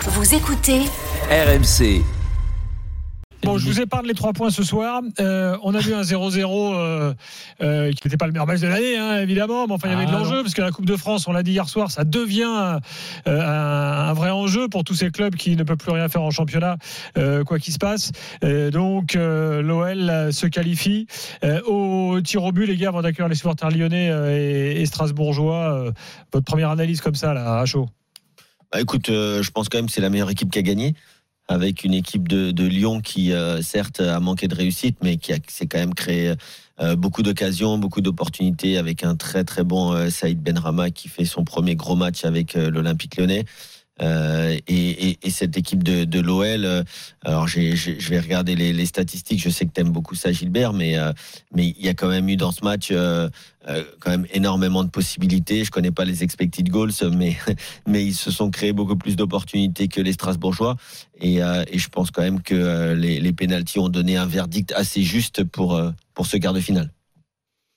Vous écoutez RMC. Bon, je vous épargne les trois points ce soir. Euh, on a vu un 0-0 euh, euh, qui n'était pas le meilleur match de l'année, hein, évidemment. Mais enfin, il y avait de Ah, l'enjeu, parce que la Coupe de France, on l'a dit hier soir, ça devient euh, un, un vrai enjeu pour tous ces clubs qui ne peuvent plus rien faire en championnat, euh, quoi qu'il se passe. Euh, donc, euh, l'OL se qualifie. Euh, au tir au but, les gars, avant d'accueillir les supporters lyonnais euh, et, et strasbourgeois, euh, votre première analyse comme ça, là, à chaud Bah, écoute, euh, je pense quand même que c'est la meilleure équipe qui a gagné, avec une équipe de, Lyon qui, euh, certes, a manqué de réussite, mais qui s'est quand même créé euh, beaucoup d'occasions, beaucoup d'opportunités, avec un très très bon Saïd Benrama qui fait son premier gros match avec l'Olympique lyonnais. Euh, et, et- et cette équipe de, l'OL, euh, alors je vais regarder les, statistiques. Je sais que tu aimes beaucoup ça, Gilbert, mais euh, mais il y a quand même eu dans ce match quand même énormément de possibilités. Je connais pas les expected goals, mais mais ils se sont créés beaucoup plus d'opportunités que les Strasbourgeois. Et, je pense quand même que les, les pénalties ont donné un verdict assez juste pour pour ce quart de finale.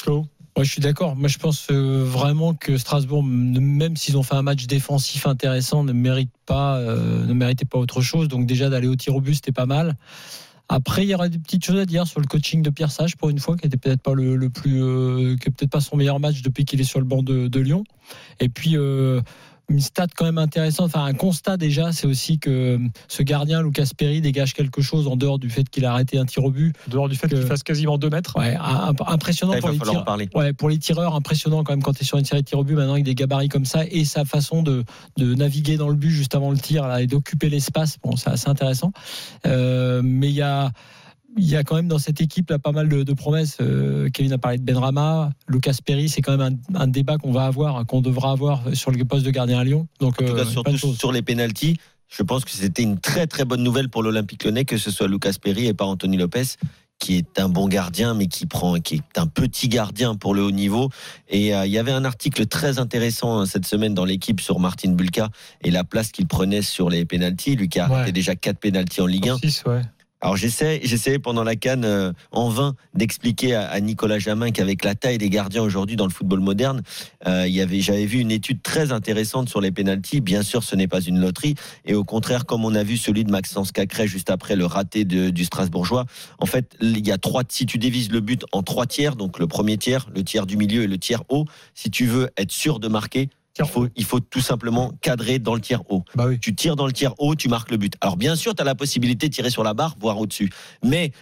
Flo Moi, je suis d'accord. Moi, je pense euh, vraiment que Strasbourg, même s'ils ont fait un match défensif intéressant, ne mérite pas, euh, ne méritait pas autre chose. Donc déjà d'aller au tir au but, c'était pas mal. Après, il y aurait des petites choses à dire sur le coaching de Pierre Sage pour une fois, qui était peut-être pas le, plus, euh, qui peut-être pas son meilleur match depuis qu'il est sur le banc de, de Lyon. Et puis. Euh, une stat quand même intéressante, enfin un constat déjà, c'est aussi que ce gardien Lucas Perry dégage quelque chose en dehors du fait qu'il a arrêté un tir au but. En dehors du fait qu'il fasse quasiment 2 mètres. Ouais, un- impressionnant Là, pour va les falloir en tirs. parler. Ouais, pour les tireurs, impressionnant quand même quand tu es sur une série de tirs au but, maintenant avec des gabarits comme ça, et sa façon de, de naviguer dans le but juste avant le tir là, et d'occuper l'espace, bon, c'est assez intéressant. Euh, mais il y a, il y a quand même dans cette équipe là pas mal de, de promesses. Euh, Kevin a parlé de Benrama, Lucas Perry, c'est quand même un, un débat qu'on va avoir, qu'on devra avoir sur le poste de gardien à Lyon. Donc, En tout euh, cas, surtout de choses. sur les pénalties, je pense que c'était une très très bonne nouvelle pour l'Olympique Lyonnais que ce soit Lucas Perry et pas Anthony Lopez qui est un bon gardien mais qui prend qui est un petit gardien pour le haut niveau et euh, il y avait un article très intéressant euh, cette semaine dans l'équipe sur Martin Bulka et la place qu'il prenait sur les pénalties lui qui a Ouais. arrêté déjà quatre pénalties en Ligue 1 6, ouais. Alors j'essaie, j'essaie pendant la canne euh, en vain d'expliquer à, Nicolas Jamin qu'avec la taille des gardiens aujourd'hui dans le football moderne, euh, il y avait, j'avais vu une étude très intéressante sur les pénalties. Bien sûr, ce n'est pas une loterie, et au contraire, comme on a vu celui de Maxence Cacré juste après le raté du Strasbourgeois, en fait, il y a trois. Si tu divises le but en trois tiers, donc le premier tiers, le tiers du milieu et le tiers haut, si tu veux être sûr de marquer. Il faut, il faut tout simplement cadrer dans le tiers haut Bah oui. tu tires dans le tiers haut, tu marques le but. Alors bien sûr, tu as la possibilité de tirer sur la barre, voire au-dessus. Mais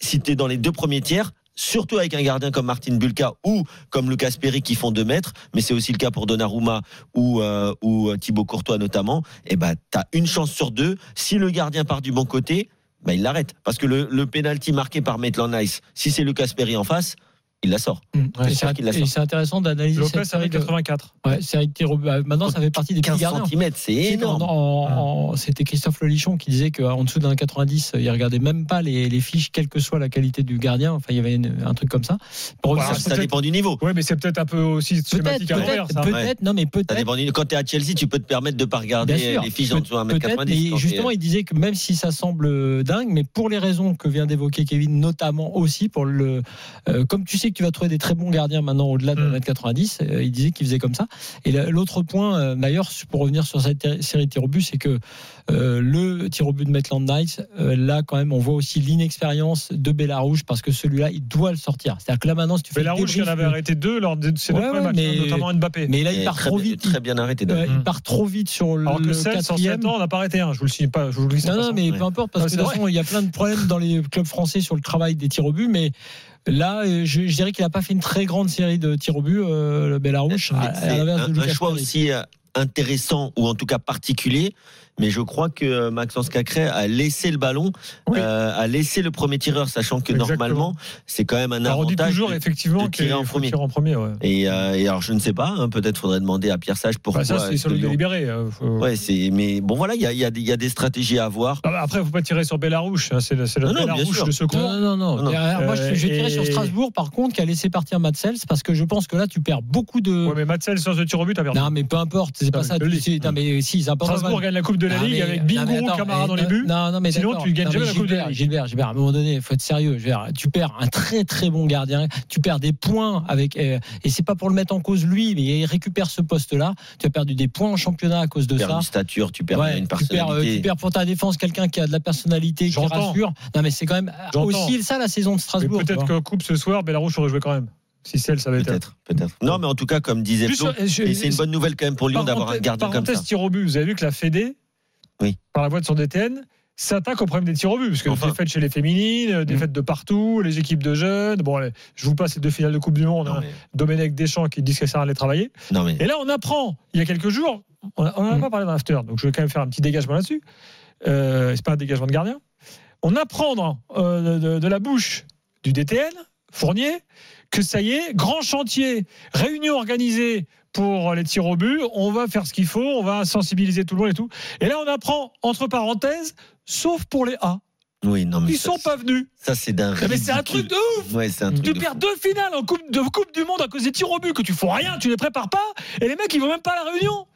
si tu es dans les deux premiers tiers, surtout avec un gardien comme Martin Bulka ou comme Lucas Perry qui font deux mètres, mais c'est aussi le cas pour Donnarumma ou, euh, ou euh, Thibaut Courtois notamment, et ben tu as une chance sur deux. Si le gardien part du bon côté, ben, il l'arrête. Parce que le, le penalty marqué par Maitland Nice, si c'est Lucas Perry en face, il la sort. Mm. Ouais, Et c'est qu'il la et sort. c'est intéressant d'analyser Lopez cette série avec de, 84. ouais, série de tirs au but. Ah, Maintenant, ça fait partie des petits 15 gardiens. cm, c'est énorme. C'était Christophe Lelichon qui disait qu'en dessous d'un 90, il regardait même pas les, les fiches, quelle que soit la qualité du gardien. Enfin, il y avait une- un truc comme ça. Pour Ça, dépend du niveau. Oui, mais c'est peut-être un peu aussi peut-être, schématique à l'envers, peut-être, non, mais peut-être. dépend du- Quand tu es à Chelsea, tu peux te permettre de pas regarder sûr. les fiches en dessous d'un mètre Peut-être, 90. mais quand t'es- justement, il disait que même si ça semble dingue, mais pour les raisons que vient d'évoquer Kevin, notamment aussi pour le, euh, comme tu sais que tu vas trouver des très bons gardiens maintenant au-delà de Mm. 1m90, euh, il disait qu'il faisait comme ça. Et la- l'autre point, euh, d'ailleurs, pour revenir sur cette série de tirs au but, c'est que euh, le tir au but de Maitland Nice, euh, là quand même, on voit aussi l'inexpérience de Bellarouge parce que celui-là, il doit le sortir. C'est-à-dire que là maintenant, si tu fais Mais la le rouge, il en avait arrêté deux lors de ses deux Ouais, matchs, mais- notamment Mbappé. mais là, il part très, trop vite. Très bien arrêté. Euh, il part trop vite sur le, Alors que le 16 sur quatrième. 7 ans, on n'a pas arrêté un. Je vous le signe pas. Je vous le dis sans Non, non, façon. mais ouais. peu importe, parce Ah, que de toute façon, il y a plein de problèmes dans les clubs français sur le travail des tirs au but, mais là, euh, je, je dirais qu'il n'a pas fait une très grande série de tirs au but, euh, le Bellarouche, à, C'est un, choix aussi euh, intéressant ou en tout cas particulier. Mais je crois que Maxence Cacré a laissé le ballon, Oui. euh, a laissé le premier tireur, sachant que Exactement. normalement, c'est quand même un Alors, on dit avantage. toujours de- effectivement de tirer en premier. tirer en premier. Ouais. Et, euh, et alors, je ne sais pas, hein, peut-être faudrait demander à Pierre Sage pourquoi. Bah, ça, c'est sur le délibéré. euh, faut- Ouais, c'est. Mais bon, voilà, il y a, il y a des- il y a des stratégies à avoir. Ah bah, Après, il ne faut pas tirer sur Bellarouche. hein, C'est le, le Bellarouche de secours. Non, non, non. Moi, je, je vais Euh, tirer sur Strasbourg, par contre, qui a laissé partir Matsels, parce que je pense que là, tu perds beaucoup de. Ouais, mais Matsel, sur ce tir au but, a perdu. Non, mais peu importe, c'est pas ça. le Non, mais si. Strasbourg gagne la Coupe de la Non, Ligue mais- avec attends, Camara eh, dans les non, buts. Non, non, mais Sinon, tu gagnes Non, jamais mais la Coupe de la Gilbert, Ligue. Gilbert, Gilbert, à un moment donné, il faut être sérieux. Dire, tu perds un très très bon gardien, tu perds des points avec euh, et c'est pas pour le mettre en cause lui, mais il récupère ce poste-là. Tu as perdu des points en championnat à cause de Tu perds ça. une stature, tu perds Ouais, une tu, perds, euh, personnalité. tu perds pour ta défense quelqu'un qui a de la personnalité, qui rassure. Non, mais c'est quand même J'entends. aussi ça la saison de Strasbourg. peut-être vois. que Coupe ce soir, Bellarouche aurait joué quand même. Si c'est elle, ça va être. Peut-être, peut-être. Non, mais en tout cas, comme disait Flo, et c'est une bonne nouvelle quand même pour Lyon d'avoir un gardien comme ça. Parenthèse tir au but, vous avez vu que la Fédé, Oui. par la voix de son DTN, s'attaque au problème des tirs au but. Parce que Enfin. défaites chez les féminines, euh, défaites de partout, les équipes de jeunes. Bon, allez, je vous passe les deux finales de Coupe du Monde. Non, hein. mais, Domenech Deschamps qui disent que ça allait travailler. non, mais Et là, on apprend, il y a quelques jours, on n'en a Mm. pas parlé dans l'after, donc je vais quand même faire un petit dégagement là-dessus. Euh, c'est pas un dégagement de gardien. On apprend dans, euh, de, de la bouche du DTN, Fournier, que ça y est, grand chantier, réunion organisée pour les tirs au but, on va faire ce qu'il faut, on va sensibiliser tout le monde et tout. Et là, on apprend, entre parenthèses, sauf pour les A. oui, non, mais Ils ça, sont pas venus. ça c'est d'un Mais c'est un truc de ouf Ouais, c'est un truc tu de perds fou. deux finales en coupe, de Coupe du Monde à cause des tirs au but, que tu fais rien, tu les prépares pas, et les mecs ils vont même pas à la réunion.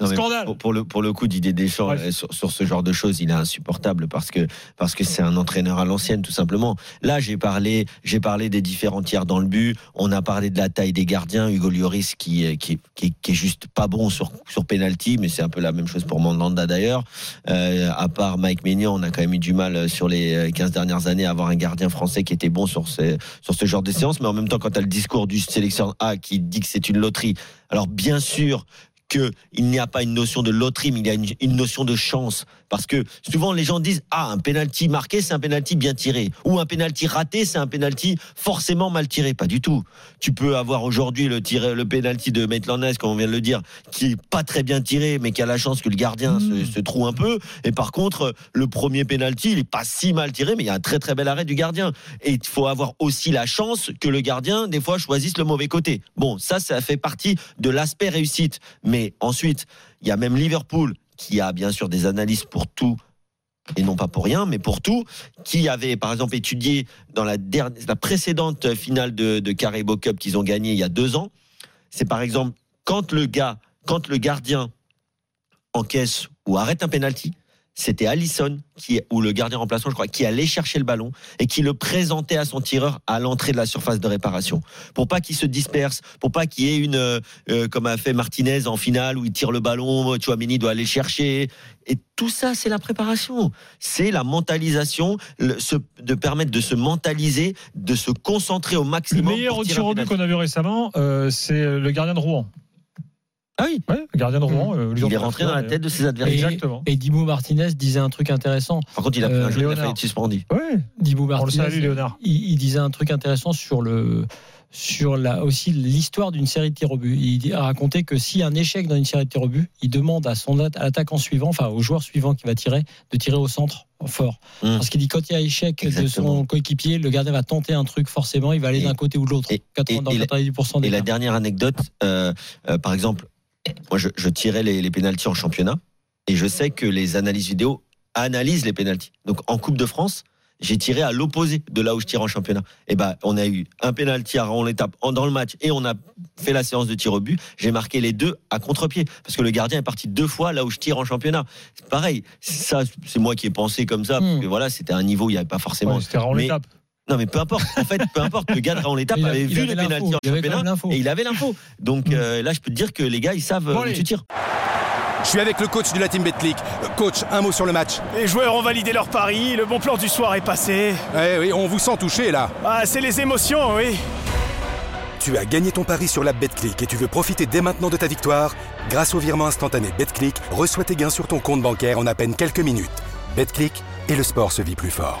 Non, Scandale. Pour, pour le, pour le coup, Didier Deschamps, euh, sur, sur ce genre de choses, il est insupportable parce que parce que c'est un entraîneur à l'ancienne, tout simplement. Là, j'ai parlé, j'ai parlé des différents tiers dans le but. On a parlé de la taille des gardiens. Hugo Lloris qui euh, qui, qui, qui est juste pas bon sur sur penalty, mais c'est un peu la même chose pour Mandanda d'ailleurs. Euh, à part Mike Maignan, on a quand même eu du mal sur les euh, 15 dernières années à avoir un gardien français qui était bon sur ces, sur ce genre de séance. Mais en même temps, quand tu as le discours du sélectionneur A qui dit que c'est une loterie, alors bien sûr qu'il n'y a pas une notion de loterie, mais il y a une, une notion de chance. Parce que souvent les gens disent ah un penalty marqué c'est un penalty bien tiré ou un penalty raté c'est un penalty forcément mal tiré. Pas du tout. Tu peux avoir aujourd'hui le tiré, le penalty de Maitland-Niles comme on vient de le dire qui est pas très bien tiré mais qui a la chance que le gardien se, se trouve un peu. Et par contre le premier penalty il est pas si mal tiré mais il y a un très très bel arrêt du gardien. Et il faut avoir aussi la chance que le gardien des fois choisisse le mauvais côté. Bon ça ça fait partie de l'aspect réussite. Mais ensuite il y a même Liverpool qui a bien sûr des analyses pour tout et non pas pour rien, mais pour tout, qui avait par exemple étudié dans la, dernière, précédente finale de, de Cup qu'ils ont gagné il y a deux ans. C'est par exemple quand le gars, quand le gardien encaisse ou arrête un penalty, c'était Allison qui, ou le gardien remplaçant, je crois, qui allait chercher le ballon et qui le présentait à son tireur à l'entrée de la surface de réparation, pour pas qu'il se disperse, pour pas qu'il y ait une, euh, euh, comme a fait Martinez en finale où il tire le ballon, Chouamini doit aller le chercher. Et tout ça, c'est la préparation, c'est la mentalisation, le, se, de permettre de se mentaliser, de se concentrer au Le maximum. meilleur au tirer tir au but qu'on a vu récemment, euh, c'est le gardien de Rouen. Ah oui, Ouais, le gardien de Rouen. euh, il est rentré dans la tête de ses adversaires. Exactement. Et Dimo Martinez disait un truc intéressant. Par contre, il a pris Euh, un jeu, il a failli être suspendu. Ouais, on le Martinez. salue, Léonard. il, il disait un truc intéressant sur le sur la, aussi l'histoire d'une série de tirs au but. Il a raconté que s'il y a un échec dans une série de tirs au but, il demande à son at- à l'attaquant suivant, enfin au joueur suivant qui va tirer, de tirer au centre fort. Hum. Parce qu'il dit quand il y a échec de son coéquipier, le gardien va tenter un truc forcément, il va aller Et- d'un côté ou de l'autre. et- 80 dans et la- 90% des Et la dernière anecdote, euh, euh, par exemple, moi je, je tirais les, les pénalties en championnat et je sais que les analyses vidéo analysent les pénalties. Donc en Coupe de France, j'ai tiré à l'opposé de là où je tire en championnat. Et ben on a eu un pénalty à on étape dans le match et on a fait la séance de tir au but. J'ai marqué les deux à contre-pied parce que le gardien est parti deux fois là où je tire en championnat. C'est pareil. Ça, c'est moi qui ai pensé comme ça parce Hmm. que voilà, c'était un niveau où il n'y avait pas forcément. Ouais, C'était mais- l'étape. Non mais peu importe. En fait, peu importe. Le gars de Raon l'étape avait vu en championnat même l'info. et il avait l'info. Donc Mm. euh, là, je peux te dire que les gars, ils savent Bon, où allez. tu tires. Je suis avec le coach de la Team Betclic. Coach, un mot sur le match. Les joueurs ont validé leur pari, le bon plan du soir est passé. Eh oui, on vous sent touché là. Ah, c'est les émotions, oui. Tu as gagné ton pari sur la Betclic et tu veux profiter dès maintenant de ta victoire Grâce au virement instantané Betclic, reçois tes gains sur ton compte bancaire en à peine quelques minutes. Betclic et le sport se vit plus fort.